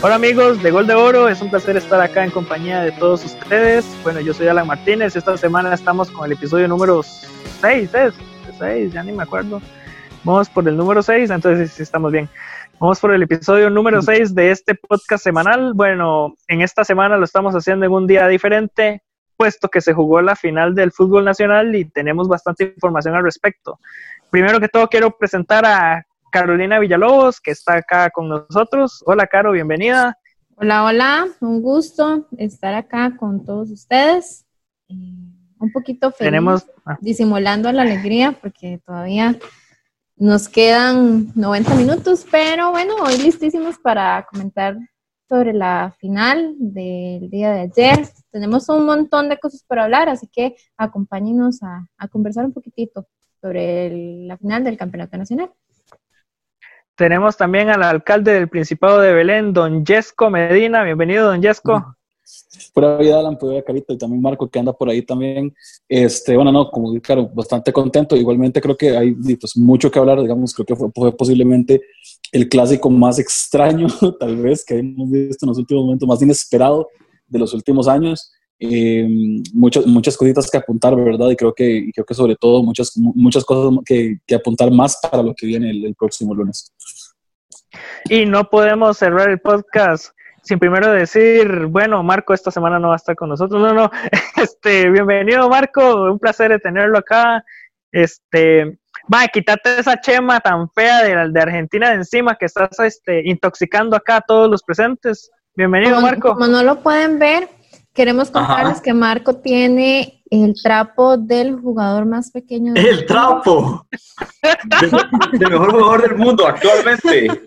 Hola amigos de Gol de Oro, es un placer estar acá en compañía de todos ustedes. Bueno, yo soy Alan Martínez, esta semana estamos con el episodio número 6, ¿es? 6, ya ni me acuerdo. Vamos por el número 6, entonces sí estamos bien. Vamos por el episodio número 6 de este podcast semanal. Bueno, en esta semana lo estamos haciendo en un día diferente, puesto que se jugó la final del fútbol nacional y tenemos bastante información al respecto. Primero que todo quiero presentar a Carolina Villalobos, que está acá con nosotros. Hola, Caro, bienvenida. Hola, hola, un gusto estar acá con todos ustedes. Eh, un poquito feliz, Tenemos, ah, disimulando la alegría, porque todavía nos quedan 90 minutos, pero bueno, hoy listísimos para comentar sobre la final del día de ayer. Tenemos un montón de cosas para hablar, así que acompáñenos a, a conversar un poquitito sobre el- la final del Campeonato Nacional. Tenemos también al alcalde del Principado de Belén, don Yesco Medina. Bienvenido, don Yesco. Pura vida, Alan, pura vida, Carito, y también Marco, que anda por ahí también. Este, bueno, no, como claro, bastante contento. Igualmente creo que hay pues, mucho que hablar, digamos, creo que fue posiblemente el clásico más extraño, tal vez, que hemos visto en los últimos momentos, más inesperado de los últimos años. Eh, muchas, muchas cositas que apuntar, ¿verdad? Y creo que, y creo que sobre todo muchas, muchas cosas que, que apuntar más para lo que viene el, el próximo lunes. Y no podemos cerrar el podcast sin primero decir, bueno, Marco esta semana no va a estar con nosotros. No, no, este, bienvenido Marco, un placer de tenerlo acá. Este, va, quítate esa chema tan fea de, de Argentina de encima que estás este, intoxicando acá a todos los presentes. Bienvenido Como- Marco. Como no lo pueden ver, queremos contarles Ajá. que Marco tiene el trapo del jugador más pequeño. del El mundo. trapo. De- Del mejor jugador del mundo actualmente.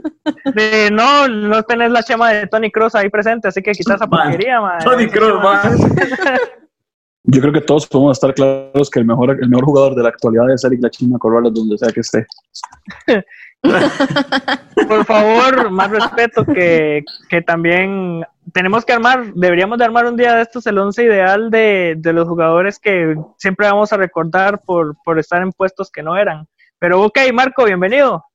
De, no, no tenés la chema de Tony Cross ahí presente, así que quitas esa Man, porquería, man. Tony Kroos, man. Yo creo que todos podemos estar claros que el mejor, el mejor jugador de la actualidad es Eric La China Corrales, donde sea que esté. Por favor, más respeto que, que también tenemos que armar, deberíamos de armar un día de estos el once ideal de, de los jugadores que siempre vamos a recordar por, por estar en puestos que no eran. Pero ok, Marco, bienvenido.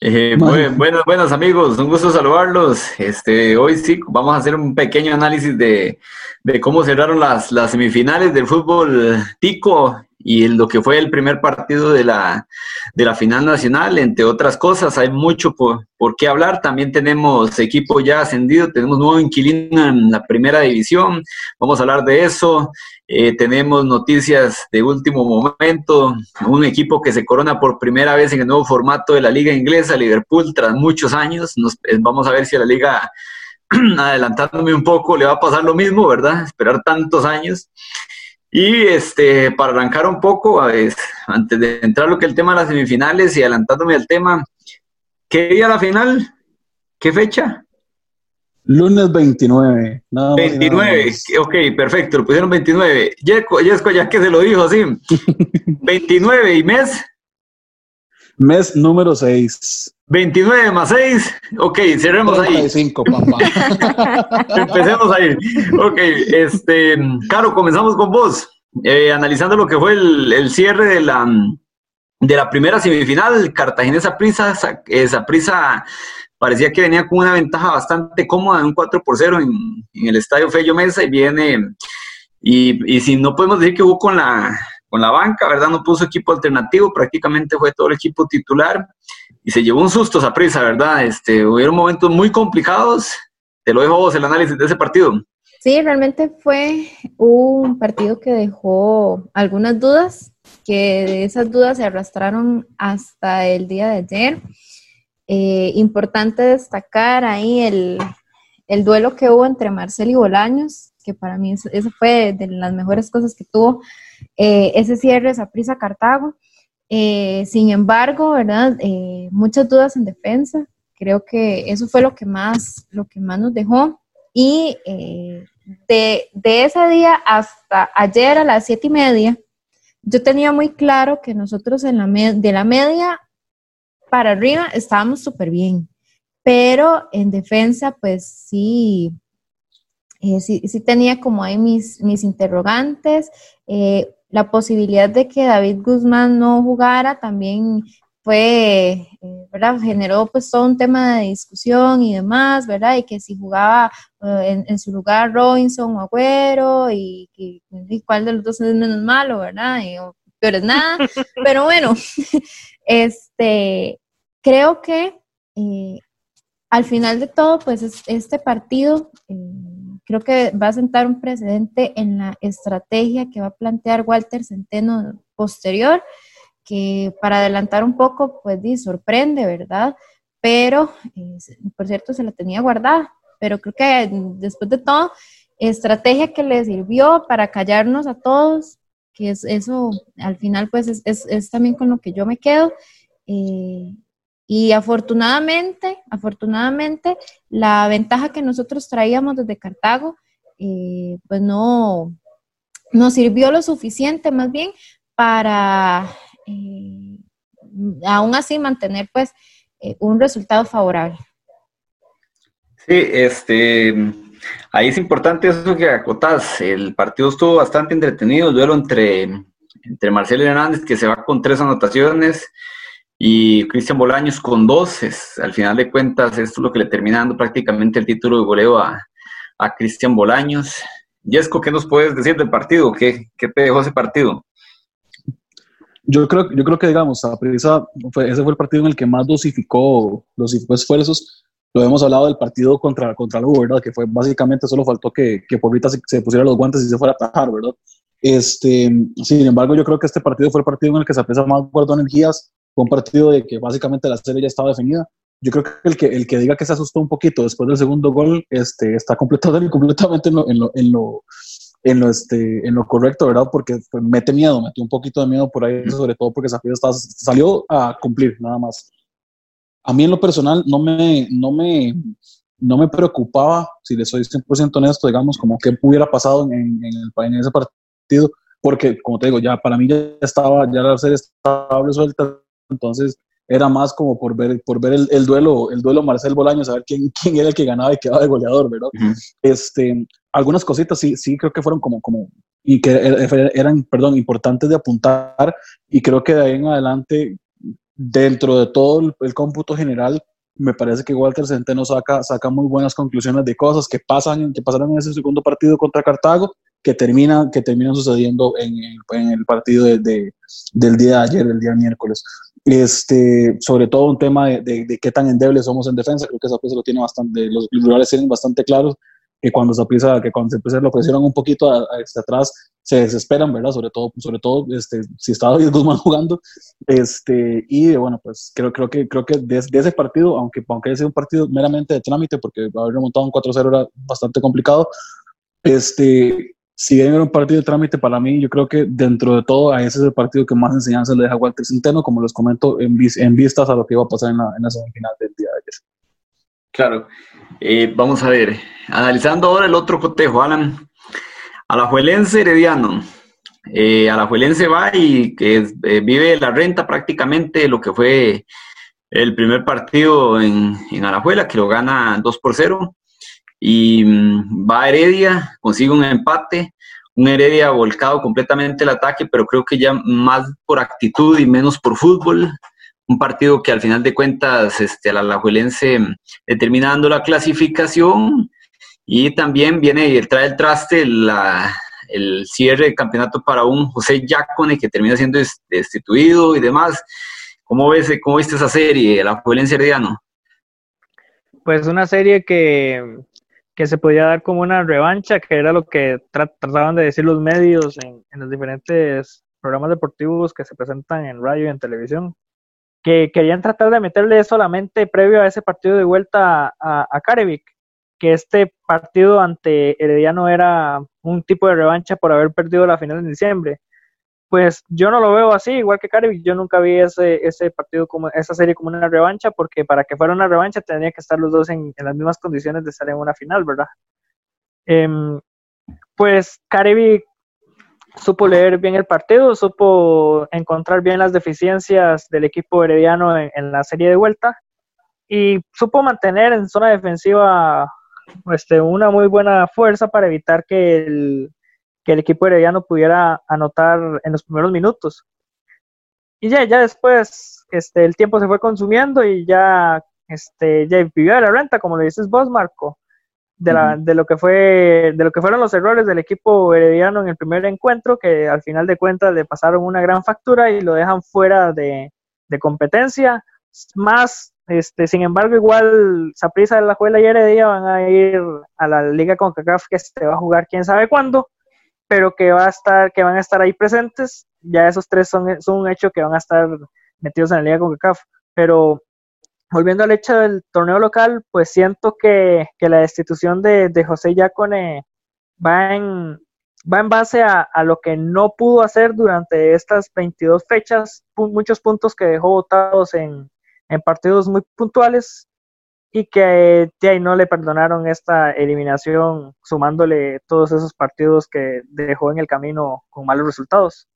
Eh, Man. buen- buenos, buenos amigos, un gusto saludarlos. Este, hoy sí vamos a hacer un pequeño análisis de, de cómo cerraron las, las semifinales del fútbol tico y lo que fue el primer partido de la, de la final nacional, entre otras cosas. Hay mucho por, por qué hablar. También tenemos equipo ya ascendido, tenemos nuevo inquilino en la primera división. Vamos a hablar de eso. Eh, tenemos noticias de último momento, un equipo que se corona por primera vez en el nuevo formato de la liga inglesa, Liverpool, tras muchos años. Nos, eh, vamos a ver si la liga, adelantándome un poco, le va a pasar lo mismo, ¿verdad? Esperar tantos años. Y este, para arrancar un poco, a ver, antes de entrar lo que es el tema de las semifinales y adelantándome al tema, ¿qué día la final? ¿Qué fecha? Lunes 29. nada más y nada 29, menos. ok, perfecto, lo pusieron 29. Yesco, Yesco, ya que se lo dijo así. 29 y mes, Mes número 6. 29 más 6. Ok, cerremos ahí. 35, papá. Empecemos ahí. Ok, este, Caro, comenzamos con vos. Eh, analizando lo que fue el, el cierre de la, de la primera semifinal, Cartagena prisa esa prisa parecía que venía con una ventaja bastante cómoda, un 4 por 0 en, en el estadio Fello Mesa y viene, y, y si no podemos decir que jugó con la, con la banca, ¿verdad? No puso equipo alternativo, prácticamente fue todo el equipo titular y se llevó un susto esa prisa, ¿verdad? Este, hubieron momentos muy complicados. Te lo dejo vos el análisis de ese partido. Sí, realmente fue un partido que dejó algunas dudas, que de esas dudas se arrastraron hasta el día de ayer. Eh, importante destacar ahí el, el duelo que hubo entre Marcel y Bolaños, que para mí eso, fue de las mejores cosas que tuvo eh, ese cierre, esa prisa Cartago. Eh, sin embargo, ¿verdad? Eh, muchas dudas en defensa. Creo que eso fue lo que más, lo que más nos dejó. Y eh, de, de, ese día hasta ayer a las siete y media, yo tenía muy claro que nosotros en la de la media para arriba estábamos súper bien, pero en defensa, pues sí, eh, sí, sí, tenía como ahí mis, mis interrogantes. Eh, la posibilidad de que David Guzmán no jugara también fue, eh, ¿verdad? Generó pues todo un tema de discusión y demás, ¿verdad? Y que si jugaba eh, en, su lugar Robinson o Agüero y, cuál de los dos es menos malo, ¿verdad? Y, pero es nada. Pero bueno, este, creo que al final de todo, pues este partido creo que va a sentar un precedente en la estrategia que va a plantear Walter Centeno posterior que para adelantar un poco, pues di, sorprende, ¿verdad? Pero, por cierto, se la tenía guardada, pero creo que después de todo, estrategia que le sirvió para callarnos a todos, que es eso, al final, pues es, también con lo que yo me quedo. Eh, y afortunadamente, afortunadamente, la ventaja que nosotros traíamos desde Cartago, eh, pues no nos sirvió lo suficiente más bien para eh, aún así mantener pues eh, un resultado favorable. Sí, este, ahí es importante eso que acotas. El partido estuvo bastante entretenido, el duelo entre, entre Marcelo Hernández, que se va con tres anotaciones, y Cristian Bolaños con dos. al final de cuentas, esto es lo que le termina dando prácticamente el título de goleo a, a Cristian Bolaños. Yesco, ¿qué nos puedes decir del partido? ¿Qué, ¿Qué te dejó ese partido? Yo creo, yo creo que, digamos, a ese fue el partido en el que más dosificó, dosificó esfuerzos. Lo hemos hablado del partido contra, contra Lugo, ¿verdad? Que fue básicamente solo faltó que, que se, se, pusiera los guantes y se fuera a atajar, ¿verdad? Este, sin embargo, yo creo que este partido fue el partido en el que Prisa más guardó energías. Fue un partido de que básicamente la serie ya estaba definida. Yo creo que el que, el que diga que se asustó un poquito después del segundo gol este, está completamente, completamente en lo, en lo, en lo en lo, este, en lo correcto, ¿verdad? Porque mete miedo, metió un poquito de miedo por ahí, sobre todo porque Zafiro salió a cumplir, nada más. A mí en lo personal no me, no me, no me preocupaba, si le soy 100% honesto, digamos, como qué hubiera pasado en, en, el, en ese partido, porque, como te digo, ya para mí ya estaba, ya la serie estaba suelta, entonces era más como por ver, por ver el, el, duelo, el duelo Marcel Bolaño, saber quién, quién era el que ganaba y quedaba de goleador, ¿verdad? este, algunas cositas sí, sí creo que fueron como, como, y que er, er, eran, perdón, importantes de apuntar, y creo que de ahí en adelante, dentro de todo el, cómputo general, me parece que Walter Centeno saca, saca muy buenas conclusiones de cosas que pasan, que pasaron en ese segundo partido contra Cartago, que terminan, que terminan sucediendo en el, en el partido de, del día de ayer, el día miércoles. Este, sobre todo un tema de, de, qué tan endebles somos en defensa, creo que esa lo tiene bastante, los rurales tienen bastante claros, que cuando empieza, que cuando se lo presionan un poquito a, este, atrás, se desesperan, ¿verdad? Sobre todo, sobre todo este, si está David Guzmán jugando. Este, y bueno, pues creo, creo que, creo que de, ese partido, aunque, aunque haya sido un partido meramente de trámite, porque haber remontado un 4-0 era bastante complicado, este, si bien era un partido de trámite para mí, yo creo que dentro de todo, a ese es el partido que más enseñanza le deja a Walter Centeno, como les comento, en, en vistas a lo que iba a pasar en la, en la semifinal del día de ayer. Claro. Eh, vamos a ver, analizando ahora el otro cotejo, Alan. Alajuelense Herediano. Eh, Alajuelense va y que eh, vive la renta prácticamente lo que fue el primer partido en, en Alajuela, que lo gana 2 por 0 y mm, va a Heredia, consigue un empate, un Heredia volcado completamente el ataque, pero creo que ya más por actitud y menos por fútbol. Un partido que al final de cuentas este, la Alajuelense mm, determina dando la clasificación y también viene y trae el traste el cierre de campeonato para un José Yacone que termina siendo destituido y demás. ¿Cómo ves, cómo viste esa serie, la Alajuelense Herediano? Pues una serie que que se podía dar como una revancha, que era lo que trataban de decir los medios en, los diferentes programas deportivos que se presentan en radio y en televisión, que querían tratar de meterle solamente previo a ese partido de vuelta a, a que este partido ante Herediano era un tipo de revancha por haber perdido la final en diciembre pues yo no lo veo así, igual que Caribe, yo nunca vi ese, ese partido como esa serie como una revancha, porque para que fuera una revancha tendría que estar los dos en, las mismas condiciones de estar en una final, ¿verdad? Em, pues Caribe supo leer bien el partido, supo encontrar bien las deficiencias del equipo herediano en, en la serie de vuelta y supo mantener en zona defensiva este, una muy buena fuerza para evitar que el, que el equipo herediano pudiera anotar en los primeros minutos. y ya, ya después este, el tiempo se fue consumiendo y ya, este, ya vivió de la renta, como le dices vos, Marco, de, la, de, lo que fue, de lo que fueron los errores del equipo herediano en el primer encuentro, que al final de cuentas le pasaron una gran factura y lo dejan fuera de, de competencia. Más, este, sin embargo, igual Saprissa, La Juela y Heredia van a ir a la liga con CACAF que se va a jugar quién sabe cuándo, pero que va a estar, que van a estar ahí presentes. Ya esos tres son, son un hecho que van a estar metidos en la liga con CACAF. Pero volviendo al hecho del torneo local, pues siento que, la destitución de, de José Yacone va en, va en base a, lo que no pudo hacer durante estas 22 fechas, muchos puntos que dejó votados en, partidos muy puntuales y que ahí no le perdonaron esta eliminación sumándole todos esos partidos que dejó en el camino con malos resultados.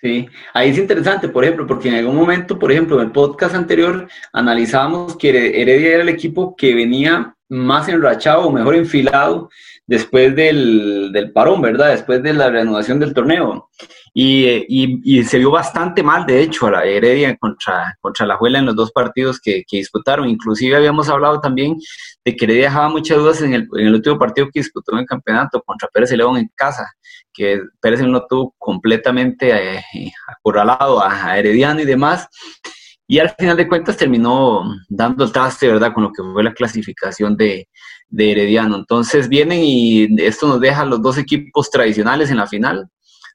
Sí, ahí es interesante, por ejemplo, porque en algún momento, por ejemplo, en el podcast anterior analizábamos que Heredia era el equipo que venía más enrachado mejor enfilado después del, del parón, ¿verdad? Después de la reanudación del torneo. Y, y, y, se vio bastante mal, de hecho, a la Heredia contra, contra la Juela en los dos partidos que, que, disputaron. Inclusive habíamos hablado también de que Heredia dejaba muchas dudas en el, en el último partido que disputó en el campeonato contra Pérez y León en casa, que Pérez no tuvo completamente eh, acorralado a, a Herediano y demás. Y al final de cuentas terminó dando el traste, ¿verdad? Con lo que fue la clasificación de, de Herediano. Entonces vienen y esto nos deja los dos equipos tradicionales en la final,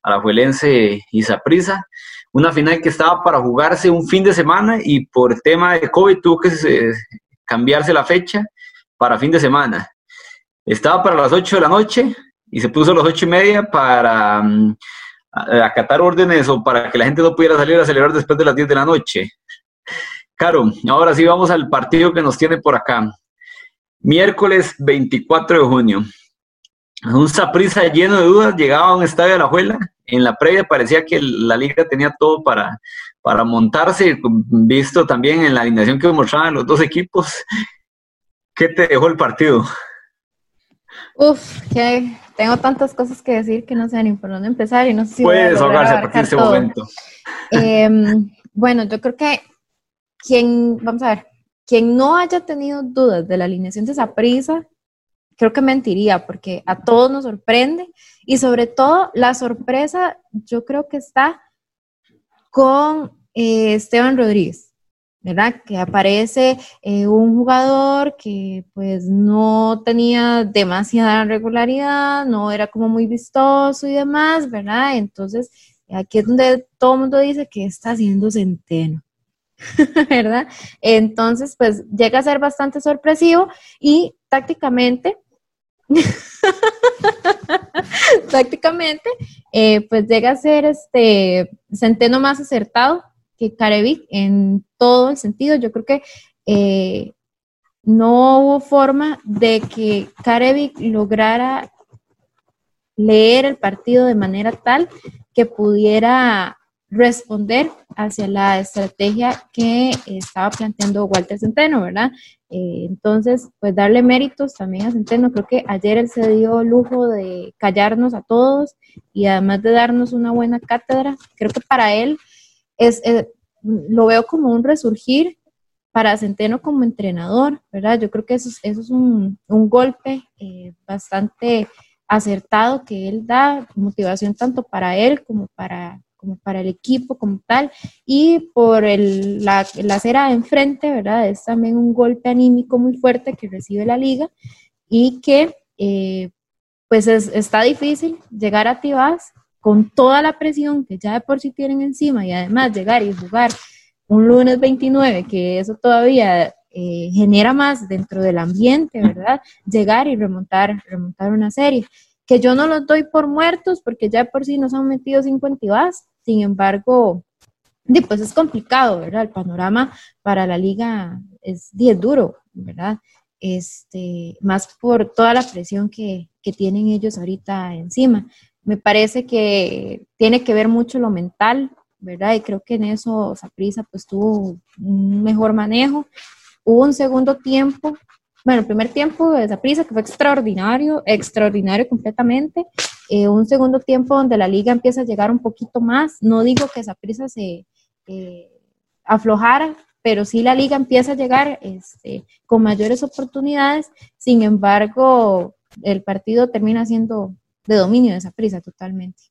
Alajuelense y Saprissa. Una final que estaba para jugarse un fin de semana y por tema de COVID tuvo que eh, cambiarse la fecha para fin de semana. Estaba para las 8 de la noche y se puso a las 8 y media para um, acatar órdenes o para que la gente no pudiera salir a celebrar después de las 10 de la noche. Claro, ahora sí vamos al partido que nos tiene por acá. Miércoles 24 de junio. Un Saprisa lleno de dudas llegaba a un estadio de la Juela. En la previa parecía que la liga tenía todo para, para montarse, visto también en la alineación que mostraban los dos equipos. ¿Qué te dejó el partido? Uf, que tengo tantas cosas que decir que no sé ni por dónde empezar y no sé si Puedes ahogarse a partir de este momento. Em, bueno, yo creo que quien, vamos a ver, quien no haya tenido dudas de la alineación de esa prisa, creo que mentiría, porque a todos nos sorprende y sobre todo la sorpresa yo creo que está con eh, Esteban Rodríguez, ¿verdad? Que aparece eh, un jugador que pues no tenía demasiada regularidad, no era como muy vistoso y demás, ¿verdad? Entonces aquí es donde todo el mundo dice que está haciendo centeno. ¿verdad? Entonces, pues llega a ser bastante sorpresivo y tácticamente, tácticamente, eh, pues llega a ser este centeno más acertado que Carevic en todo el sentido. Yo creo que eh, no hubo forma de que Carevic lograra leer el partido de manera tal que pudiera responder hacia la estrategia que estaba planteando Walter Centeno, ¿verdad? Eh, entonces, pues darle méritos también a Centeno. Creo que ayer él se dio lujo de callarnos a todos y además de darnos una buena cátedra. Creo que para él es, eh, lo veo como un resurgir para Centeno como entrenador, ¿verdad? Yo creo que eso, es un, un golpe eh, bastante acertado que él da, motivación tanto para él como para como para el equipo como tal, y por el, la, la acera de enfrente, ¿verdad? Es también un golpe anímico muy fuerte que recibe la liga y que eh, pues está difícil llegar a Tibás con toda la presión que ya de por sí tienen encima y además llegar y jugar un lunes 29, que eso todavía eh, genera más dentro del ambiente, ¿verdad? Llegar y remontar, remontar una serie que yo no los doy por muertos porque ya por sí nos han metido 50 y vas, sin embargo, pues es complicado, ¿verdad? El panorama para la liga es, es duro, ¿verdad? Este, más por toda la presión que, que tienen ellos ahorita encima. Me parece que tiene que ver mucho lo mental, ¿verdad? Y creo que en eso Saprisa pues tuvo un mejor manejo. Hubo un segundo tiempo bueno, el primer tiempo de esa prisa que fue extraordinario, extraordinario completamente. Eh, un segundo tiempo donde la liga empieza a llegar un poquito más. No digo que esa prisa se eh, aflojar, pero sí la liga empieza a llegar este, con mayores oportunidades, sin embargo, el partido termina siendo de dominio de esa prisa totalmente.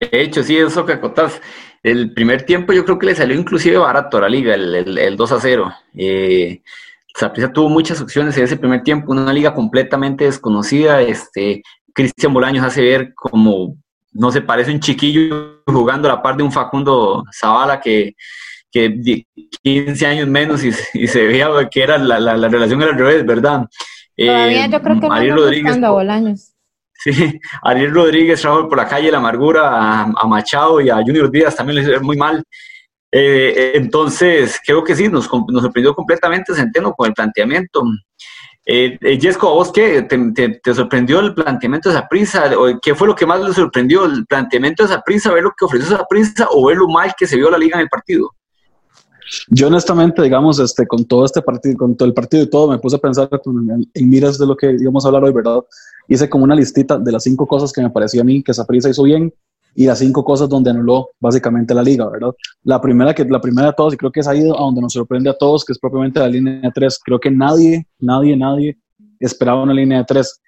De hecho, sí, eso que acotas. El primer tiempo yo creo que le salió inclusive barato a la liga, el, 2 a 0. Eh, Saprissa tuvo muchas opciones en ese primer tiempo, una liga completamente desconocida. Este, Cristian Bolaños hace ver como, no se parece un chiquillo jugando a la par de un Facundo Zavala que, que 15 años menos y, se veía que era la, la, relación era al revés, ¿verdad? Todavía yo creo que Ariel Rodríguez, a Bolaños. Sí, Ariel Rodríguez trajo por la calle la amargura a, Machado y a Junior Díaz también les muy mal. Eh, entonces, creo que sí, nos, sorprendió completamente Centeno con el planteamiento. Eh, eh Jesco, ¿a vos qué? ¿Te, sorprendió el planteamiento de esa prisa? ¿Qué fue lo que más le sorprendió? ¿El planteamiento de esa prisa, ver lo que ofreció esa prisa o ver lo mal que se vio la liga en el partido? Yo honestamente, digamos, este, con todo este partido, con todo el partido y todo, me puse a pensar en, miras de lo que íbamos a hablar hoy, ¿verdad? Hice como una listita de las cinco cosas que me parecía a mí que esa prisa hizo bien y las cinco cosas donde anuló básicamente la liga, ¿verdad? La primera, que, la primera de todos, y creo que es ahí a donde nos sorprende a todos, que es propiamente la línea de tres. Creo que nadie, nadie, nadie esperaba una línea de tres.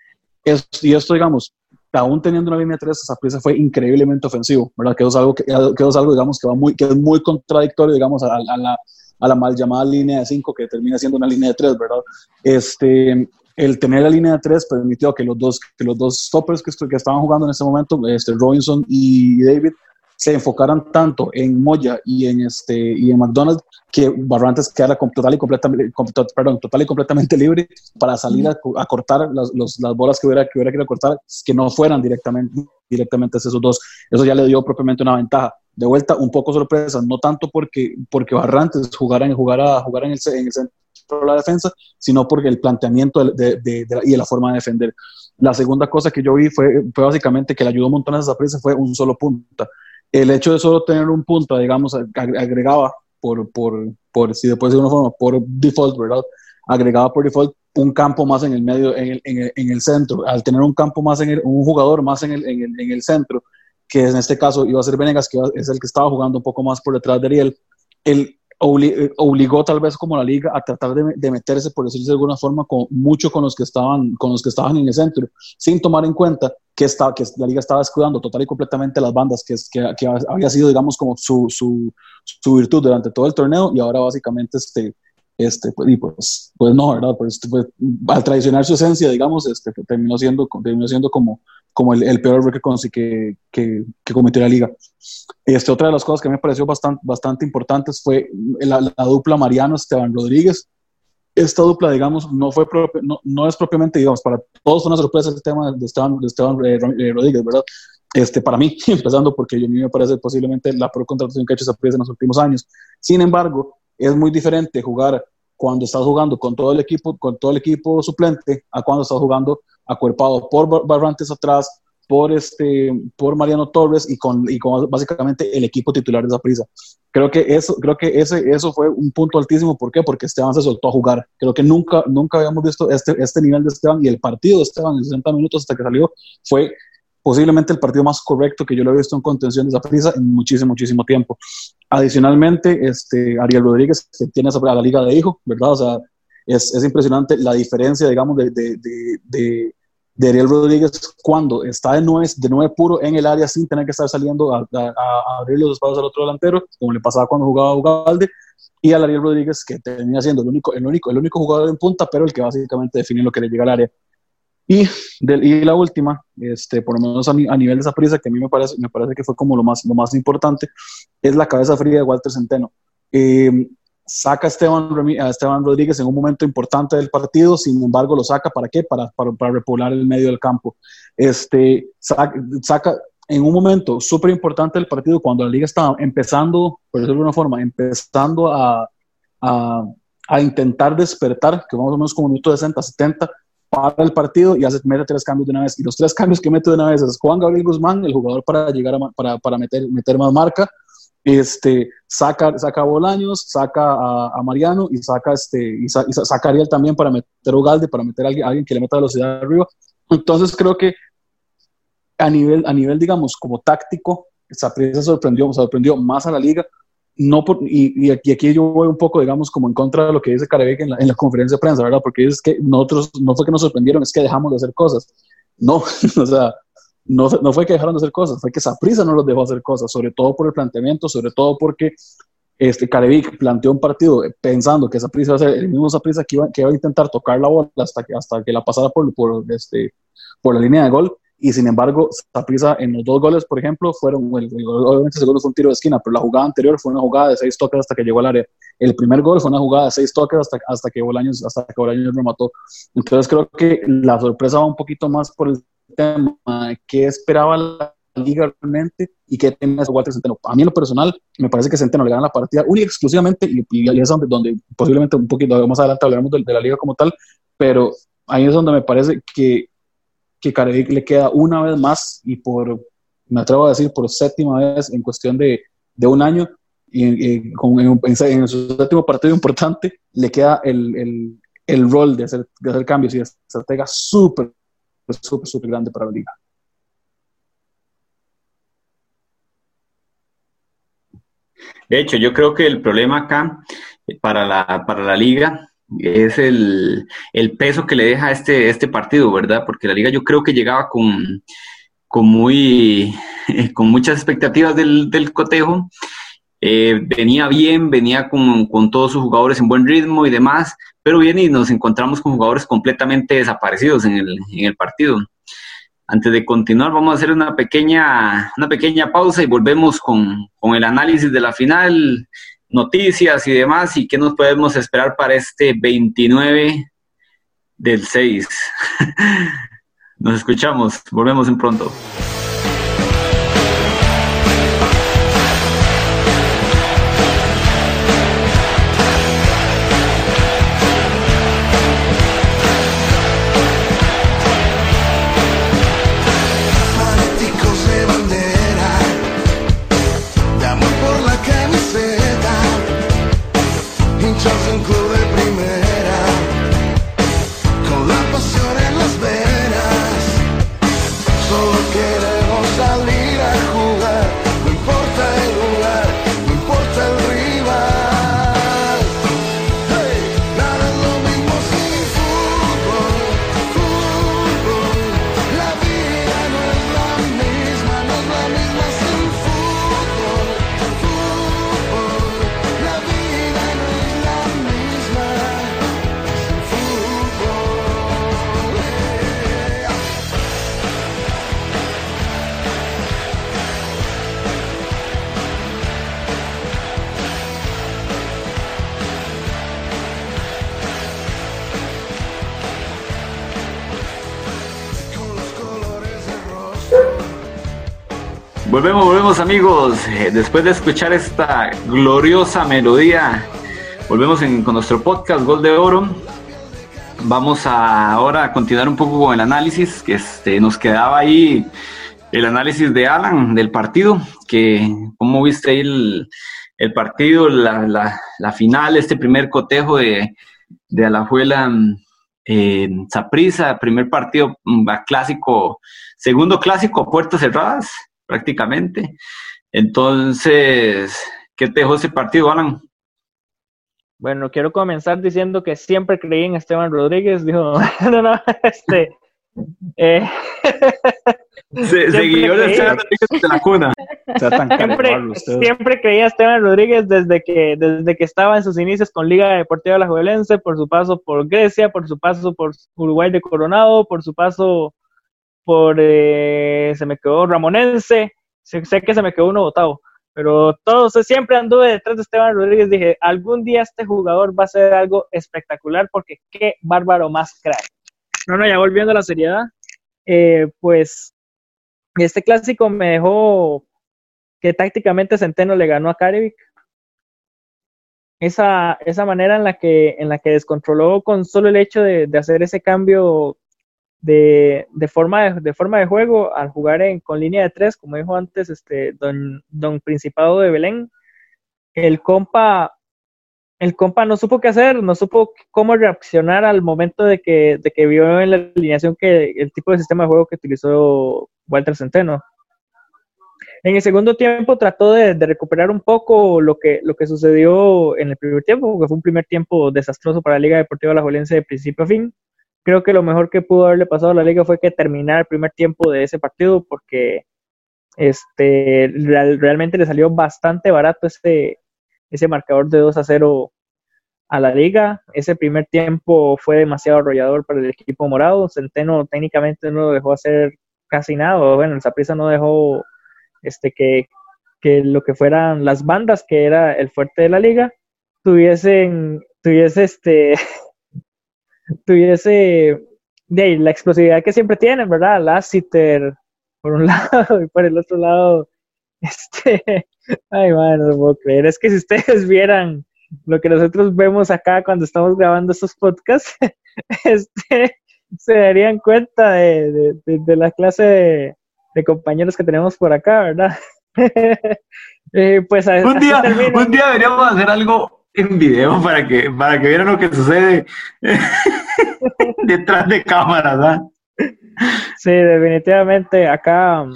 y esto, digamos, aún teniendo una línea de tres, esa prisa fue increíblemente ofensivo, ¿verdad? Que es algo, que, que es algo digamos, que, va muy, que es muy contradictorio, digamos, a, la, a la mal llamada línea de cinco, que termina siendo una línea de tres, ¿verdad? Este, el tener la línea de tres permitió que los dos, que los dos stoppers que, que estaban jugando en ese momento, este, Robinson y David, se enfocaran tanto en Moya y en, este, y en McDonald's que Barrantes quedara total y, completamente, perdón, total y completamente libre para salir a, cortar las, las, bolas que hubiera, que hubiera querido cortar, que no fueran directamente, directamente esos dos. Eso ya le dio propiamente una ventaja. De vuelta, un poco sorpresa, no tanto porque, porque Barrantes jugara, en, jugara, jugara en, el, en el centro de la defensa, sino porque el planteamiento de, de, y de la forma de defender. La segunda cosa que yo vi fue, fue básicamente que le ayudó un montón a esa presa fue un solo punta. El hecho de solo tener un punto, digamos, agregaba por, por, por si después de una forma, por default, ¿verdad? Agregaba por default un campo más en el medio, en el, en el, en el centro. Al tener un campo más en el, un jugador más en el, en el, centro, que en este caso iba a ser Venegas, que es el que estaba jugando un poco más por detrás de Ariel, el, obligó tal vez como la liga a tratar de, meterse, por decirlo de alguna forma, con, mucho con los, que estaban, con los que estaban en el centro, sin tomar en cuenta que, estaba, que la liga estaba descuidando total y completamente las bandas, que, que, que había sido, digamos, como su, su, su, virtud durante todo el torneo y ahora básicamente este, este, pues, y pues, pues no, ¿verdad? Pues, pues, al traicionar su esencia, digamos, este, terminó, siendo, terminó siendo como, como el, el peor error que, que, que, cometió la liga. Este, otra de las cosas que me pareció bastante, bastante importantes fue la, dupla Mariano-Esteban Rodríguez. Esta dupla, digamos, no, fue no, no, es propiamente, digamos, para todos fue una sorpresa el tema de Esteban, de Esteban eh, eh, Rodríguez, ¿verdad? Este, para mí, empezando porque a mí me parece posiblemente la peor contratación que ha hecho esa en los últimos años. Sin embargo, es muy diferente jugar cuando estás jugando con todo el equipo, con todo el equipo suplente, a cuando estás jugando acuerpado por Barrantes atrás, por este, por Mariano Torres y con, y con básicamente el equipo titular de esa prisa. Creo que eso, creo que ese, eso fue un punto altísimo. ¿Por qué? Porque Esteban se soltó a jugar. Creo que nunca, nunca habíamos visto este, este nivel de Esteban y el partido de Esteban en 60 minutos hasta que salió fue posiblemente el partido más correcto que yo lo he visto en contención de esa prisa en muchísimo, muchísimo tiempo. Adicionalmente, este, Ariel Rodríguez, que tiene a la liga de hijo, ¿verdad? O sea, es, es impresionante la diferencia, digamos, de, de, de, Ariel Rodríguez cuando está de nueve, de nueve puro en el área sin tener que estar saliendo a, a, abrir los espacios al otro delantero, como le pasaba cuando jugaba Ugalde, y a Ariel Rodríguez, que termina siendo el único, el, único, el único jugador en punta, pero el que básicamente define lo que le llega al área. Y, y la última, este, por lo menos a, nivel de esa prisa, que a mí me parece, me parece que fue como lo más, lo más importante, es la cabeza fría de Walter Centeno. Eh, saca a Esteban, a Esteban Rodríguez en un momento importante del partido, sin embargo lo saca para qué? Para, para, para repoblar el medio del campo. Este, saca, saca en un momento súper importante del partido, cuando la liga estaba empezando, por decirlo de alguna forma, empezando a, a, a intentar despertar, que más o menos como minuto de 60, 70, para el partido y hace, mete tres cambios de una vez. Y los tres cambios que mete de una vez es Juan Gabriel Guzmán, el jugador para llegar a, para, para meter, meter más marca, este, saca, saca a Bolaños, saca a, Mariano y saca, este, y, saca a Ariel también para meter a Ugalde, para meter a alguien, que le meta velocidad arriba. Entonces creo que a nivel, a nivel digamos, como táctico, esa prisa sorprendió, sorprendió más a la liga no y, aquí yo voy un poco, digamos, como en contra de lo que dice Carevic en la, en la conferencia de prensa, ¿verdad? Porque es que nosotros, no fue que nos sorprendieron, es que dejamos de hacer cosas. No, o sea, no, no fue que dejaron de hacer cosas, fue que Saprisa no los dejó hacer cosas, sobre todo por el planteamiento, sobre todo porque este, Carevic planteó un partido pensando que Saprisa iba a ser el mismo Saprisa que iba, que iba a intentar tocar la bola hasta que, hasta que la pasara por, por, este, por la línea de gol y sin embargo, Saprisa en los dos goles, por ejemplo, fueron, obviamente gol fue un tiro de esquina, pero la jugada anterior fue una jugada de seis toques hasta que llegó al área. El primer gol fue una jugada de seis toques hasta, hasta que Bolaños, hasta que Bolaños remató. Entonces creo que la sorpresa va un poquito más por el tema qué esperaba la liga realmente y qué tenía Walter Centeno. A mí en lo personal me parece que Centeno le gana la partida única exclusivamente y, y es donde, donde, posiblemente un poquito más adelante hablaremos de, de la liga como tal, pero ahí es donde me parece que que Carevic le queda una vez más y por, me atrevo a decir, por séptima vez en cuestión de, de un año, y, en, en, su séptimo partido importante, le queda el, el, el rol de hacer, de hacer cambios y de estratega súper, súper, súper grande para la liga. De hecho, yo creo que el problema acá eh, para la, para la liga es el, peso que le deja este, este partido, ¿verdad? Porque la liga yo creo que llegaba con, con, muy, con muchas expectativas del, cotejo. Eh, venía bien, venía con, todos sus jugadores en buen ritmo y demás, pero viene y nos encontramos con jugadores completamente desaparecidos en el, en el partido. Antes de continuar, vamos a hacer una pequeña, una pequeña pausa y volvemos con, con el análisis de la final noticias y demás y qué nos podemos esperar para este 29 del 6. Nos escuchamos, volvemos en pronto. Volvemos, volvemos amigos. Eh, después de escuchar esta gloriosa melodía, volvemos con nuestro podcast Gol de Oro. Vamos a ahora a continuar un poco con el análisis, que este, nos quedaba ahí el análisis de Alan del partido, que cómo viste ahí el, partido, la, final, este primer cotejo de, de Alajuela en Zaprisa, primer partido mm, clásico, segundo clásico a puertas cerradas prácticamente. Entonces, ¿qué te dejó ese partido, Alan? Bueno, quiero comenzar diciendo que siempre creí en Esteban Rodríguez. Dijo, no, no, este. Eh, Se, seguidor de Esteban Rodríguez de la cuna. siempre, siempre creía Esteban Rodríguez desde que, desde que estaba en sus inicios con Liga Deportiva La Juelense, por su paso por Grecia, por su paso por Uruguay de Coronado, por su paso por, eh, se me quedó Ramonense, sé, que se me quedó uno votado, pero todos, siempre anduve detrás de Esteban Rodríguez, dije, algún día este jugador va a ser algo espectacular porque qué bárbaro más crack. No, no, ya volviendo a la seriedad, eh, pues este clásico me dejó que tácticamente Centeno le ganó a Carevic. Esa, esa manera en la, que, en la que descontroló con solo el hecho de, de hacer ese cambio de, de, forma, de, de, forma de juego al jugar en, con línea de tres, como dijo antes este don, don Principado de Belén, el compa, el compa no supo qué hacer, no supo cómo reaccionar al momento de que, de que vio en la alineación que el tipo de sistema de juego que utilizó Walter Centeno. En el segundo tiempo trató de, recuperar un poco lo que, lo que sucedió en el primer tiempo, porque fue un primer tiempo desastroso para la Liga Deportiva La Juelense de principio a fin. Creo que lo mejor que pudo haberle pasado a la liga fue que terminara el primer tiempo de ese partido, porque este, realmente le salió bastante barato ese, ese marcador de 2 a 0 a la liga. Ese primer tiempo fue demasiado arrollador para el equipo morado. Centeno técnicamente no dejó hacer casi nada. Bueno, el Zaprisa no dejó este, que, lo que fueran las bandas, que era el fuerte de la liga, tuviesen, tuviese este, tuviese de la explosividad que siempre tienen, ¿verdad? Lassiter por un lado y por el otro lado, este, ay, bueno, no puedo creer. Es que si ustedes vieran lo que nosotros vemos acá cuando estamos grabando estos podcasts, este, se darían cuenta de, la clase de, compañeros que tenemos por acá, ¿verdad? Eh, pues un, día, un día deberíamos hacer algo en video para que, para que vieran lo que sucede detrás de cámara, ¿verdad? Sí, definitivamente acá um,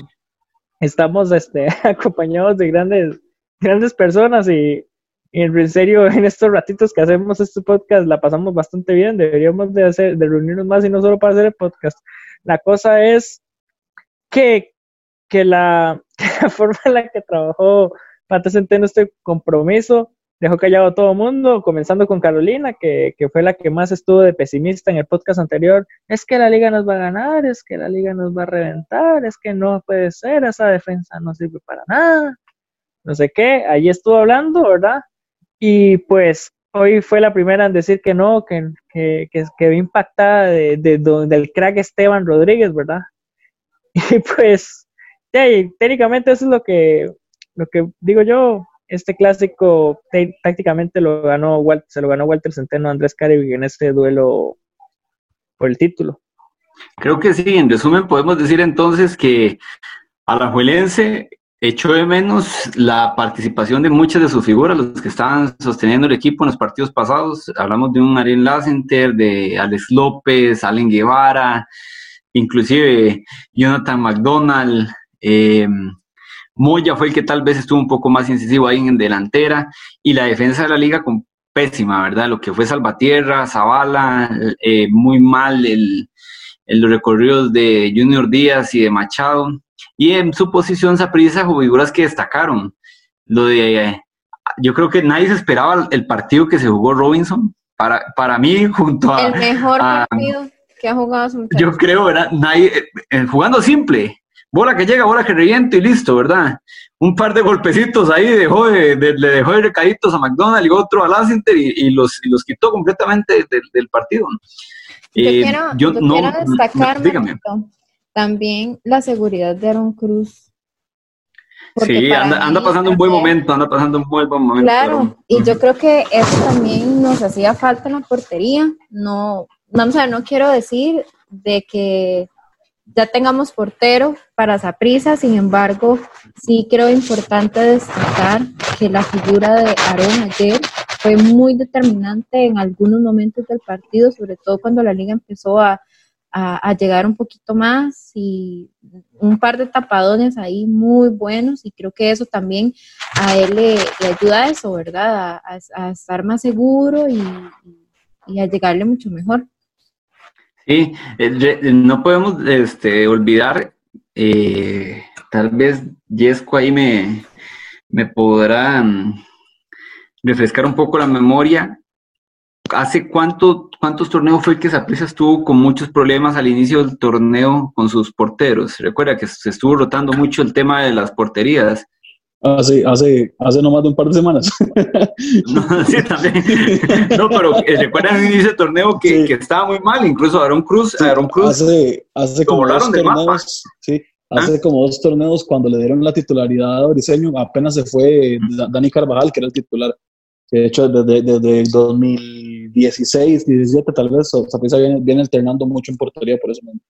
estamos este, acompañados de grandes, grandes personas y, en serio, en estos ratitos que hacemos este podcast la pasamos bastante bien. Deberíamos de, hacer, de reunirnos más y no solo para hacer el podcast. La cosa es que, que, la, forma en la que trabajó Pata Centeno este compromiso dejó callado a todo mundo, comenzando con Carolina, que, que, fue la que más estuvo de pesimista en el podcast anterior. Es que la liga nos va a ganar, es que la liga nos va a reventar, es que no puede ser, esa defensa no sirve para nada, no sé qué. Allí estuvo hablando, ¿verdad? Y pues hoy fue la primera en decir que no, que, que, que quedó impactada de, de, del crack Esteban Rodríguez, ¿verdad? Y pues, técnicamente eso es lo que, lo que digo yo, este clásico tácticamente lo ganó se lo ganó Walter Centeno a Andrés Caribe en este duelo por el título. Creo que sí, en resumen podemos decir entonces que Alajuelense echó de menos la participación de muchas de sus figuras, los que estaban sosteniendo el equipo en los partidos pasados. Hablamos de un Ariel Lacenter, de Alex López, Allen Guevara, inclusive Jonathan McDonald, eh, Moya fue el que tal vez estuvo un poco más incisivo ahí en delantera y la defensa de la liga con pésima, ¿verdad? Lo que fue Salvatierra, Zavala, eh, muy mal el, los recorridos de Junior Díaz y de Machado. Y en su posición Saprissa figuras que destacaron. Lo de, yo creo que nadie se esperaba el partido que se jugó Robinson. Para, para mí, junto a... El mejor partido que ha jugado. Yo creo, ¿verdad? Nadie, eh, jugando simple, bola que llega, bola que reviento y listo, ¿verdad? Un par de golpecitos ahí dejó de, le dejó de recaditos a McDonald y otro a Lassiter y, los, los quitó completamente del, partido. Yo, eh, quiero, destacar también la seguridad de Aaron Cruz. sí, anda, pasando un buen momento, anda pasando un buen, buen momento. Claro, y yo creo que eso también nos hacía falta en la portería. No, no, o sea, no quiero decir de que ya tengamos portero para Saprisa, sin embargo, sí creo importante destacar que la figura de Aaron ayer fue muy determinante en algunos momentos del partido, sobre todo cuando la liga empezó a, llegar un poquito más y un par de tapadones ahí muy buenos y creo que eso también a él le, ayuda a eso, ¿verdad? A, estar más seguro y, y a llegarle mucho mejor. Sí, eh, no podemos este, olvidar, eh, tal vez Yesco ahí me, me podrá mm, refrescar un poco la memoria. ¿Hace cuánto, cuántos torneos fue que Zaprisa estuvo con muchos problemas al inicio del torneo con sus porteros? Recuerda que se estuvo rotando mucho el tema de las porterías. Hace, hace, hace no más de un par de semanas. No, sí, también. No, pero eh, recuerdan el inicio del torneo que, que, estaba muy mal, incluso Aaron Cruz, Aaron Cruz hace, hace como dos torneos, sí, hace ¿Ah? como dos torneos cuando le dieron la titularidad a Briseño, apenas se fue Dani Carvajal, que era el titular. De hecho, desde, desde 2016, 17 tal vez, o sea, viene, viene alternando mucho en portería por eso mismo.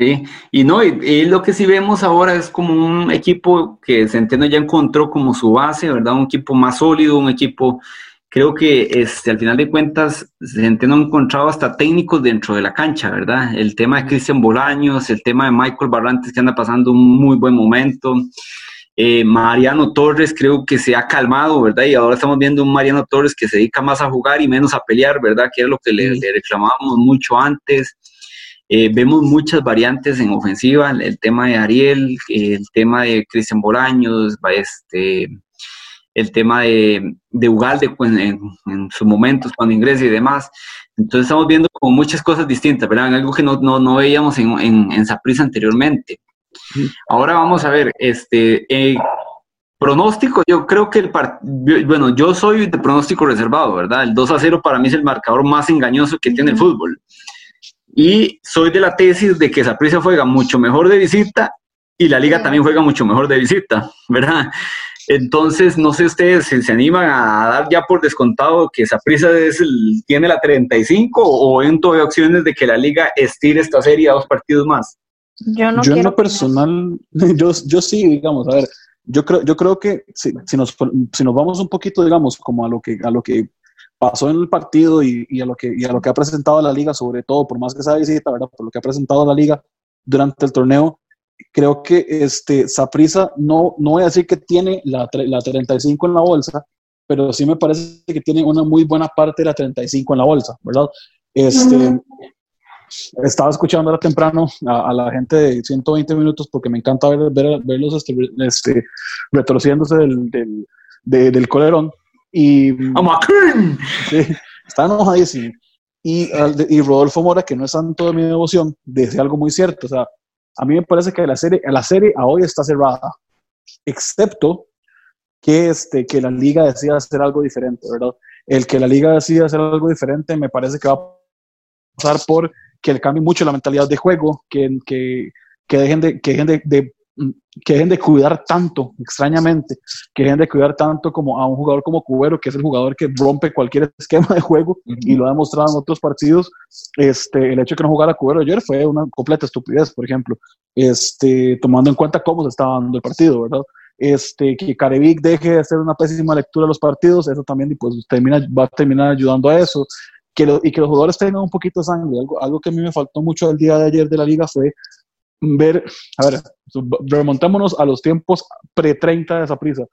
Sí, y no, y, lo que sí vemos ahora es como un equipo que Centeno ya encontró como su base, ¿verdad? Un equipo más sólido, un equipo creo que este, al final de cuentas, gente no ha encontrado hasta técnicos dentro de la cancha, ¿verdad? El tema de Cristian Bolaños, el tema de Michael Barrantes, que anda pasando un muy buen momento. Eh, Mariano Torres creo que se ha calmado, ¿verdad? Y ahora estamos viendo un Mariano Torres que se dedica más a jugar y menos a pelear, ¿verdad? Que era lo que le, reclamábamos mucho antes. Eh, vemos muchas variantes en ofensiva, el, tema de Ariel, el tema de Cristian Bolaños, este, el tema de, de Ugalde pues, en, sus momentos cuando ingresa y demás. Entonces estamos viendo como muchas cosas distintas, ¿verdad? Algo que no, no, no veíamos en, en, en anteriormente. Ahora vamos a ver, este, eh, pronóstico, yo creo que el bueno, yo soy de pronóstico reservado, ¿verdad? El 2 a 0 para mí es el marcador más engañoso que tiene el fútbol. Y soy de la tesis de que Saprissa juega mucho mejor de visita y la liga también juega mucho mejor de visita, ¿verdad? Entonces, no sé ustedes si se animan a dar ya por descontado que Saprissa es el, tiene la 35 o en todavía opciones de que la liga estire esta serie a dos partidos más. Yo no yo en lo personal, yo, yo sí, digamos, a ver, yo creo, yo creo que si, si, nos, si nos vamos un poquito, digamos, como a lo que, a lo que pasó en el partido y, y, a lo que, y a lo que ha presentado la liga, sobre todo, por más que sea visita, ¿verdad? Por lo que ha presentado la liga durante el torneo, creo que este Saprisa no, no voy a decir que tiene la, la 35 en la bolsa, pero sí me parece que tiene una muy buena parte de la 35 en la bolsa, ¿verdad? Este, estaba escuchando ahora temprano a, la gente de 120 minutos porque me encanta ver, verlos este, este, retorciéndose del, del, del colerón. Y, sí, está enojadísimo. Y, y Rodolfo Mora, que no es tanto de mi devoción, dice algo muy cierto. O sea, a mí me parece que la serie, la serie a hoy está cerrada, excepto que, este, que la liga decida hacer algo diferente, ¿verdad? El que la liga decida hacer algo diferente me parece que va a pasar por que le cambie mucho la mentalidad de juego, que, que, que dejen, de, que dejen de, de, que dejen de cuidar tanto, extrañamente, que dejen de cuidar tanto como a un jugador como Cubero, que es el jugador que rompe cualquier esquema de juego y lo ha demostrado en otros partidos. Este, el hecho de que no jugara Cubero ayer fue una completa estupidez, por ejemplo, este, tomando en cuenta cómo se estaba dando el partido, ¿verdad? Este, que Carevic deje de hacer una pésima lectura de los partidos, eso también pues, termina, va a terminar ayudando a eso y que los jugadores tengan un poquito de sangre. Algo, algo que a mí me faltó mucho el día de ayer de la liga fue ver, a ver, remontémonos a los tiempos pre-30 de Saprisa.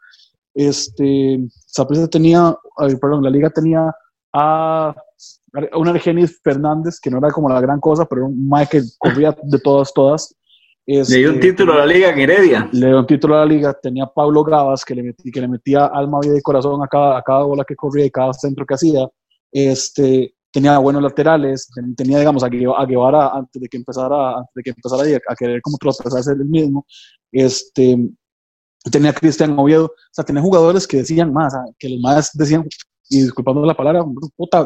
Este, Saprisa tenía, perdón, la liga tenía a un Argenis Fernández, que no era como la gran cosa, pero un Mike que corría de todas, todas. Este, le dio un título a la liga en Heredia. Le dio un título a la liga. Tenía a Pablo Gavas, que le, metí, que le metía alma, vida y corazón a cada, a cada bola que corría y cada centro que hacía. Este, tenía buenos laterales, tenía, digamos, a, Guevara antes de que empezara, antes de que empezara a, querer como tropezarse el mismo, este, tenía a Cristian Oviedo, o sea, tenía jugadores que decían más, que los más decían, y disculpando la palabra, puta,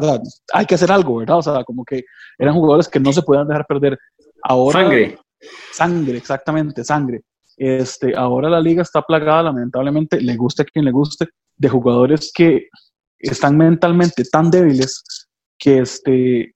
hay que hacer algo, ¿verdad? O sea, como que eran jugadores que no se podían dejar perder. Ahora, sangre. Sangre, exactamente, sangre. Este, ahora la liga está plagada, lamentablemente, le guste a quien le guste, de jugadores que están mentalmente tan débiles que, este,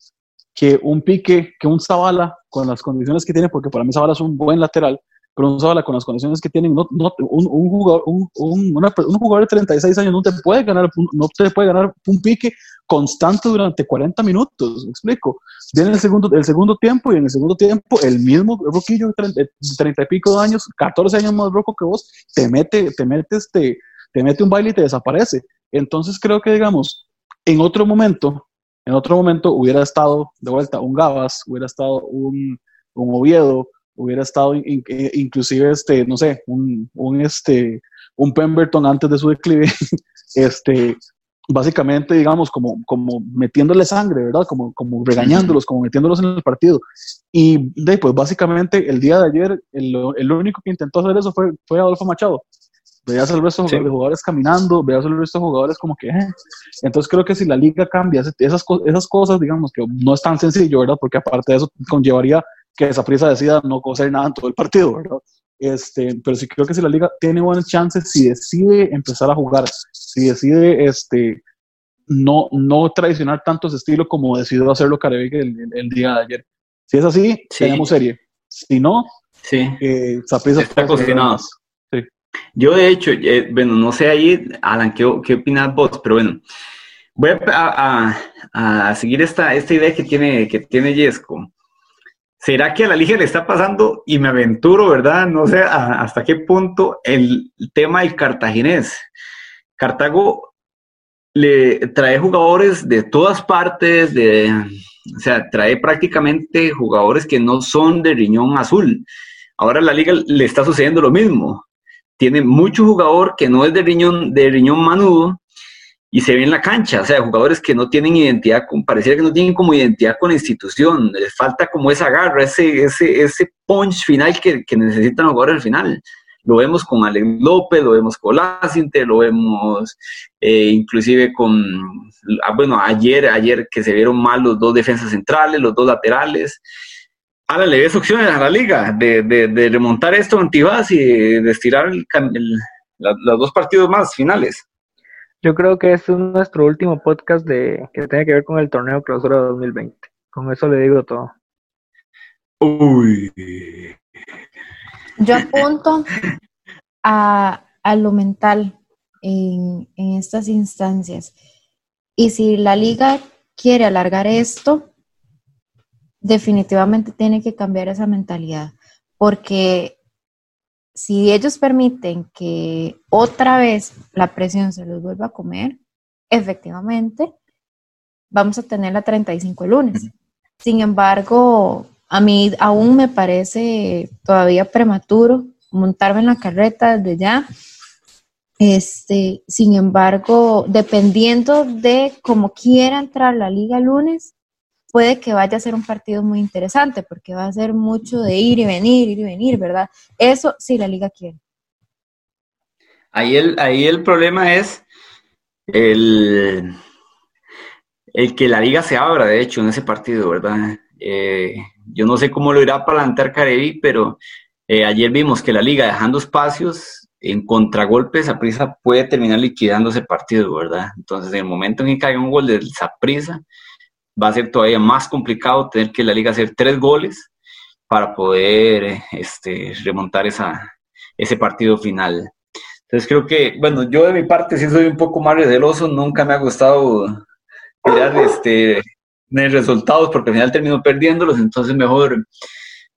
que un pique, que un Zavala con las condiciones que tiene, porque para mí Zavala es un buen lateral, pero un Zavala con las condiciones que tiene, no, no, un, un, jugador, un, un, jugador de 36 años no te puede ganar, no te puede ganar un pique constante durante 40 minutos, ¿me explico? Viene el segundo, el segundo tiempo y en el segundo tiempo el mismo Roquillo de 30, y pico de años, 14 años más roco que vos, te mete, te mete, este, te mete un baile y te desaparece. Entonces creo que, digamos, en otro momento, en otro momento hubiera estado de vuelta un Gabas, hubiera estado un, un Oviedo, hubiera estado inclusive, este, no sé, un, este, un Pemberton antes de su declive, este, básicamente, digamos, como, como metiéndole sangre, ¿verdad? Como, como regañándolos, como metiéndolos en el partido. Y de, pues básicamente el día de ayer, el, el único que intentó hacer eso fue, fue Adolfo Machado veías al resto de jugadores caminando, veías al resto de jugadores como que... Eh. Entonces creo que si la liga cambia esas, esas cosas, digamos que no es tan sencillo, ¿verdad? Porque aparte de eso conllevaría que esa prisa decida no coser nada en todo el partido, ¿verdad? Este, pero sí creo que si la liga tiene buenas chances, si decide empezar a jugar, si decide este, no, no traicionar tanto ese estilo como decidió hacerlo Carevic el, el, día de ayer. Si es así, tenemos serie. Si no, sí. eh, está cocinado. Yo, de hecho, eh, bueno, no sé ahí, Alan, ¿qué, qué opinas vos? Pero bueno, voy a, seguir esta, esta idea que tiene, que tiene Yesco. ¿Será que a la liga le está pasando, y me aventuro, ¿verdad? No sé hasta qué punto, el tema del cartaginés. Cartago le trae jugadores de todas partes, de, o sea, trae prácticamente jugadores que no son de riñón azul. Ahora la liga le está sucediendo lo mismo. Tiene mucho jugador que no es de riñón, de riñón manudo y se ve en la cancha, o sea, jugadores que no tienen identidad, pareciera que no tienen como identidad con la institución, les falta como esa garra, ese, ese, ese punch final que, que necesitan los jugadores al final. Lo vemos con Alex López, lo vemos con Lacinte, lo vemos eh, inclusive con, ah, bueno, ayer, ayer que se vieron mal los dos defensas centrales, los dos laterales. Ahora le ves opciones a la liga de, de, remontar esto en Tibás y de estirar el, los dos partidos más finales. Yo creo que es nuestro último podcast de que tiene que ver con el torneo Clausura 2020. Con eso le digo todo. Uy. Yo apunto a, lo mental en, en estas instancias. Y si la liga quiere alargar esto, definitivamente tiene que cambiar esa mentalidad, porque si ellos permiten que otra vez la presión se los vuelva a comer, efectivamente, vamos a tener la 35 el lunes. Sin embargo, a mí aún me parece todavía prematuro montarme en la carreta desde ya. Este, sin embargo, dependiendo de cómo quiera entrar la liga el lunes, puede que vaya a ser un partido muy interesante porque va a ser mucho de ir y venir, ir y venir, ¿verdad? Eso sí la liga quiere. Ahí el, ahí el problema es el, el que la liga se abra, de hecho, en ese partido, ¿verdad? Eh, yo no sé cómo lo irá a plantear Carevi, pero eh, ayer vimos que la liga dejando espacios en contragolpes, Saprisa puede terminar liquidando ese partido, ¿verdad? Entonces, en el momento en que caiga un gol del Saprisa, va a ser todavía más complicado tener que la liga hacer tres goles para poder este, remontar esa, ese partido final. Entonces creo que, bueno, yo de mi parte sí soy un poco más receloso, nunca me ha gustado mirar este, resultados porque al final termino perdiéndolos, entonces mejor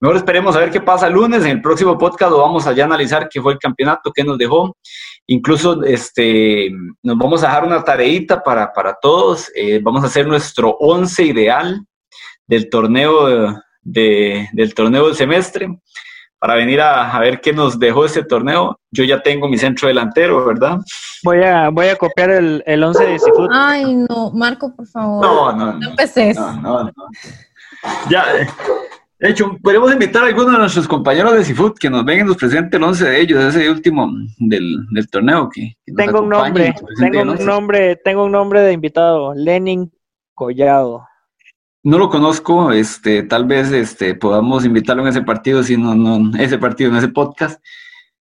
Mejor esperemos a ver qué pasa el lunes. En el próximo podcast lo vamos a ya analizar qué fue el campeonato, qué nos dejó. Incluso este, nos vamos a dejar una tareita para, para todos. Eh, vamos a hacer nuestro once ideal del torneo, de, del torneo del semestre para venir a, a, ver qué nos dejó este torneo. Yo ya tengo mi centro delantero, ¿verdad? Voy a, voy a copiar el, el once de Seafood. Ay, no, Marco, por favor. No, no, no. No empeces. No, no, no. Ya, de hecho, podemos invitar a algunos de nuestros compañeros de Seafood que nos vengan y nos presente el 11 de ellos, ese último del, del torneo. Que, tengo un nombre, tengo un nombre, tengo un nombre de invitado, Lenin Collado. No lo conozco, este, tal vez este, podamos invitarlo en ese partido, si no, no, ese partido, en ese podcast.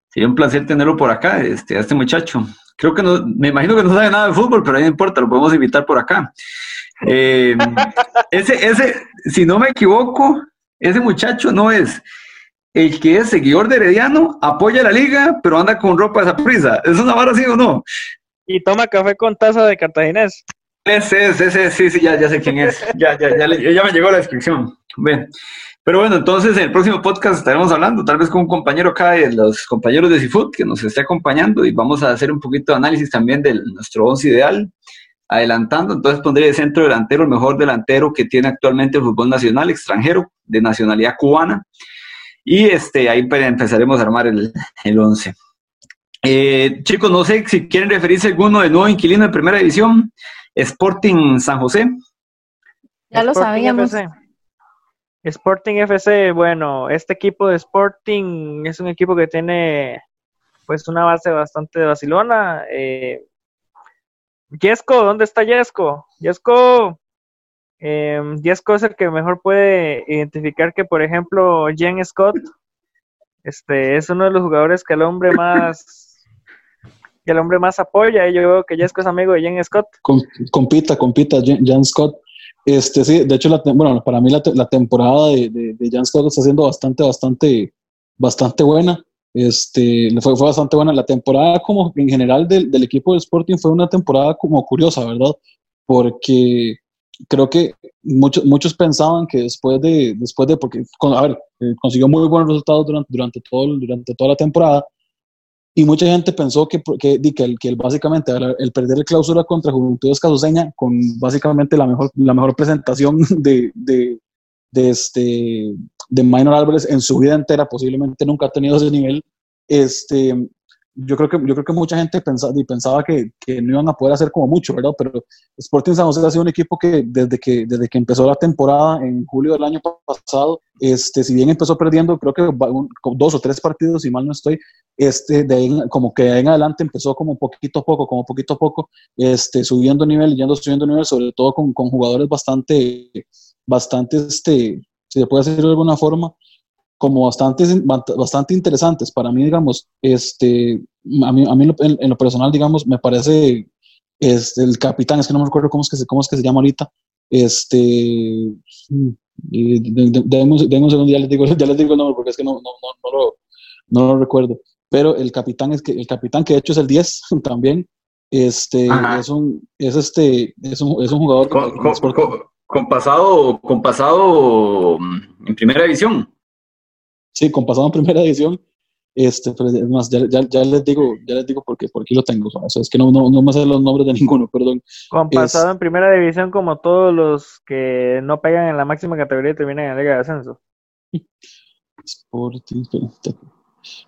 Sería un placer tenerlo por acá, este, a este muchacho. Creo que no, me imagino que no sabe nada de fútbol, pero no importa, lo podemos invitar por acá. Eh, ese, ese, si no me equivoco, ese muchacho no es el que es seguidor de Herediano, apoya a la liga, pero anda con ropa de esa prisa. ¿Es una vara así o no? Y toma café con taza de cartaginés. Ese es, ese, sí, sí, ya, ya sé quién es. Ya, ya, ya, ya me llegó la descripción. Bien. Pero bueno, entonces en el próximo podcast estaremos hablando, tal vez con un compañero acá de los compañeros de Seafood que nos esté acompañando y vamos a hacer un poquito de análisis también de nuestro once ideal adelantando, entonces pondría de centro delantero el mejor delantero que tiene actualmente el fútbol nacional extranjero, de nacionalidad cubana, y este, ahí empezaremos a armar el, el once. Eh, chicos, no sé si quieren referirse a alguno de nuevo inquilino de primera división, Sporting San José. Ya lo sabíamos. Sporting FC, bueno, este equipo de Sporting es un equipo que tiene pues una base bastante de Barcelona. Eh, Yesco, ¿dónde está Yesco? Yesco, eh, Yesco es el que mejor puede identificar que, por ejemplo, Jen Scott este, es uno de los jugadores que el hombre más que el hombre más apoya. Y yo veo que Yesco es amigo de Jen Scott. compita, compita, Jen, Scott. Este, sí, de hecho, bueno, para mí la, temporada de, de, de, Jan Scott está siendo bastante, bastante, bastante buena. Este, fue, fue bastante buena. La temporada como en general del, del, equipo del Sporting fue una temporada como curiosa, ¿verdad? porque creo que muchos, muchos pensaban que después de, después de porque, a ver, eh, consiguió muy buenos resultados durante, durante, todo, durante toda la temporada, y mucha gente pensó que, que, que, que básicamente el perder el clausura contra Juventud Escasuseña, con básicamente la mejor, la mejor presentación de, de, de, este, de Minor Álvarez en su vida entera, posiblemente nunca ha tenido ese nivel, este, yo creo que, yo creo que mucha gente pensaba, pensaba que, que, no iban a poder hacer como mucho, ¿verdad? Pero Sporting San José ha sido un equipo que desde que, desde que empezó la temporada en julio del año pasado, este, si bien empezó perdiendo, creo que dos o tres partidos, si mal no estoy, este, de ahí, como que de ahí en adelante empezó como poquito a poco, como poquito a poco, este, subiendo nivel, yendo subiendo nivel, sobre todo con, con jugadores bastante, bastante, este, si se puede decir de alguna forma, como bastante, bastante interesantes. Para mí, digamos, este, a mí, a mí en, lo personal, digamos, me parece este, el capitán, es que no me recuerdo cómo es que se, cómo es que se llama ahorita, este, denme un segundo, ya les, digo, ya les digo el nombre porque es que no, no, no, no, lo, no lo recuerdo. Pero el capitán es que el capitán que de hecho es el 10 también, este, es un, es este, es un, es un jugador con, con, con, pasado, con pasado mm, en primera división. Sí, con pasado en primera edición. Este, pero es más, ya, ya, ya, les digo, ya les digo porque, porque lo tengo. O sea, es que no, no, no me sé los nombres de ninguno, perdón. Con pasado en primera división, como todos los que no pegan en la máxima categoría y terminan en la Liga de Ascenso. Sporting,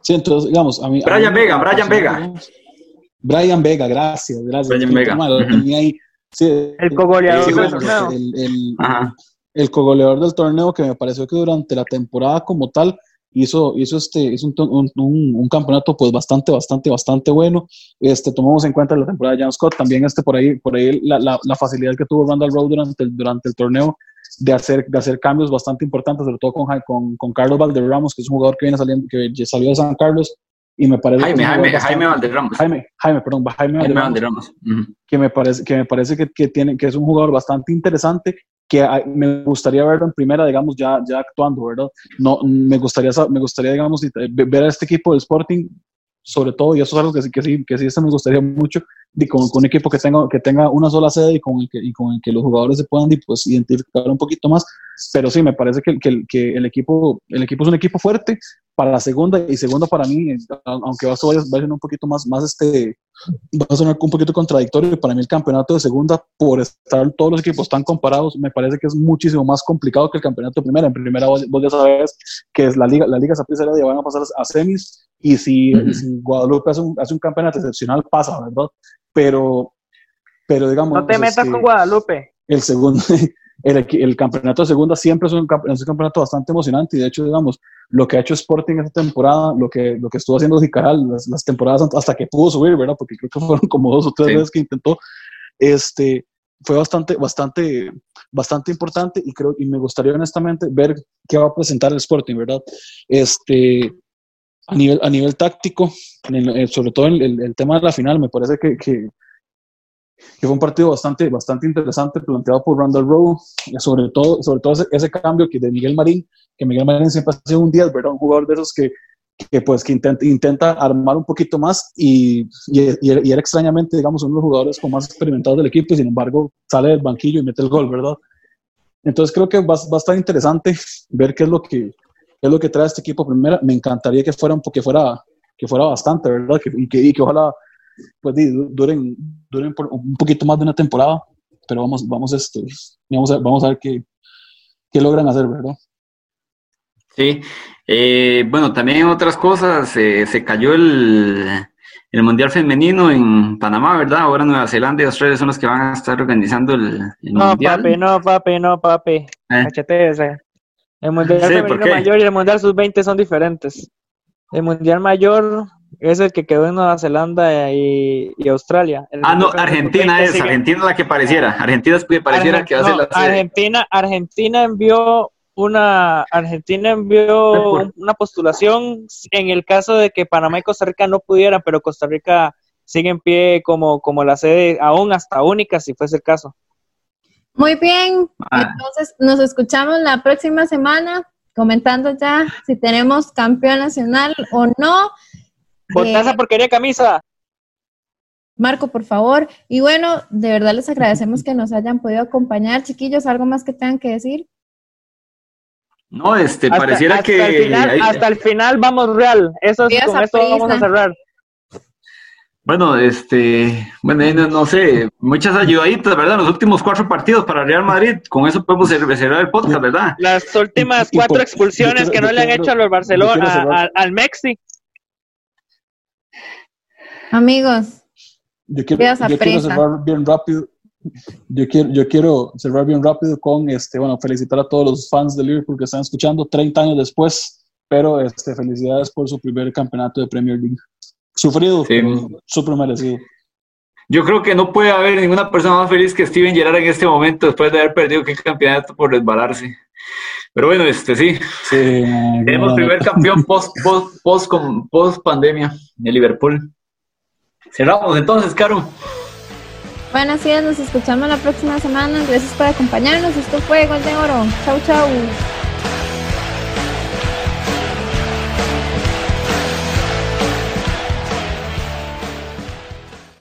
Sí, entonces, digamos, a mí. Brian Vega, Brian Vega. Brian Vega, gracias, gracias. Brian Vega. ahí. Sí, el cogoleador del torneo. El, el, el cogoleador del torneo que me pareció que durante la temporada como tal hizo, hizo, este, hizo un, un, un, campeonato pues bastante, bastante, bastante bueno. Este, tomamos en cuenta la temporada de Jan Scott, también este, por ahí, por ahí la, la, la facilidad que tuvo Randall Rowe durante el, durante el torneo de hacer, de hacer cambios bastante importantes, sobre todo con, con, con Carlos Valderramos, que es un jugador que viene saliendo, que salió de San Carlos, y me parece Jaime, Jaime, Jaime Valderramos. Jaime, Jaime, perdón, Jaime, Jaime Valderramos. Que me parece, que, me parece que, que, tiene, que es un jugador bastante interesante que me gustaría verlo en primera, digamos, ya, ya actuando, ¿verdad? No, me gustaría, me gustaría, digamos, ver a este equipo de Sporting, sobre todo, y eso es algo que sí, que sí, que sí me gustaría mucho, y con, con, un equipo que tenga, que tenga una sola sede y con el que, y con el que los jugadores se puedan pues, identificar un poquito más, pero sí, me parece que, que, que el, equipo, el equipo es un equipo fuerte, para la segunda y segunda para mí, aunque va a ser un poquito más, más este, va a sonar un poquito contradictorio, para mí el campeonato de segunda, por estar todos los equipos tan comparados, me parece que es muchísimo más complicado que el campeonato de primera. En primera vos, ya sabes que es la liga, la liga ya van a pasar a semis y si, Guadalupe hace un, hace un campeonato excepcional pasa, ¿verdad? Pero, pero digamos... No te metas con Guadalupe. El segundo, el, el, campeonato de segunda siempre es un, es un, campeonato bastante emocionante y de hecho, digamos, lo que ha hecho Sporting esta temporada, lo que, lo que estuvo haciendo Zicaral las, las, temporadas hasta que pudo subir, ¿verdad? Porque creo que fueron como dos o tres veces que intentó, este, fue bastante, bastante, bastante importante y creo, y me gustaría honestamente ver qué va a presentar el Sporting, ¿verdad? Este, a nivel, a nivel táctico, sobre todo el, el, el, tema de la final, me parece que, que que fue un partido bastante, bastante interesante planteado por Randall Rowe, sobre todo, sobre todo ese, cambio que de Miguel Marín, que Miguel Marín siempre ha sido un 10, ¿verdad? Un jugador de esos que, que pues que intenta, intenta armar un poquito más y, y, y, era extrañamente, digamos, uno de los jugadores con más experimentados del equipo y sin embargo sale del banquillo y mete el gol, ¿verdad? Entonces creo que va, va a estar interesante ver qué es lo que, qué es lo que trae este equipo primera. Me encantaría que fuera, que fuera, que fuera bastante, ¿verdad? Que, y, que, y que ojalá pues duren, duren por un poquito más de una temporada, pero vamos, vamos, este, vamos, a, vamos a ver qué, qué logran hacer, ¿verdad? Sí, eh, bueno, también otras cosas, eh, se cayó el, el, Mundial Femenino en Panamá, ¿verdad? Ahora Nueva Zelanda y Australia son los que van a estar organizando el, no, Mundial. Papi, no, papi, no, papi, eh. El Mundial Femenino Mayor y el Mundial Sub-20 son diferentes. El Mundial Mayor es el que quedó en Nueva Zelanda y, Australia. ah, no, Argentina es, Argentina es la que pareciera. Argentina es que pareciera que hace la Argentina, Argentina envió una Argentina envió una postulación en el caso de que Panamá y Costa Rica no pudieran, pero Costa Rica sigue en pie como, como la sede aún hasta única si fuese el caso. Muy bien, ah. entonces nos escuchamos la próxima semana comentando ya si tenemos campeón nacional o no. Por esa porquería camisa. Marco, por favor. Y bueno, de verdad les agradecemos que nos hayan podido acompañar. Chiquillos, ¿algo más que tengan que decir? No, este, pareciera que... hasta el final vamos real. Eso es, con esto vamos a cerrar. Bueno, este, bueno, no, sé, muchas ayudaditas, ¿verdad? Los últimos cuatro partidos para Real Madrid, con eso podemos cerrar el podcast, ¿verdad? Las últimas cuatro expulsiones que no le han hecho a los Barcelona, al Mexi. Amigos, yo quiero, yo quiero cerrar bien rápido. Yo quiero, yo quiero cerrar bien rápido con, este, bueno, felicitar a todos los fans de Liverpool que están escuchando 30 años después, pero este, felicidades por su primer campeonato de Premier League. Sufrido, sí. súper merecido. Yo creo que no puede haber ninguna persona más feliz que Steven Gerrard en este momento después de haber perdido el campeonato por resbalarse. Pero bueno, este sí. Tenemos primer campeón post, post, post, post pandemia de Liverpool. Cerramos entonces, Caro. Bueno, así es, nos escuchamos la próxima semana. Gracias por acompañarnos. Esto fue Gol de Oro. Chau, chau.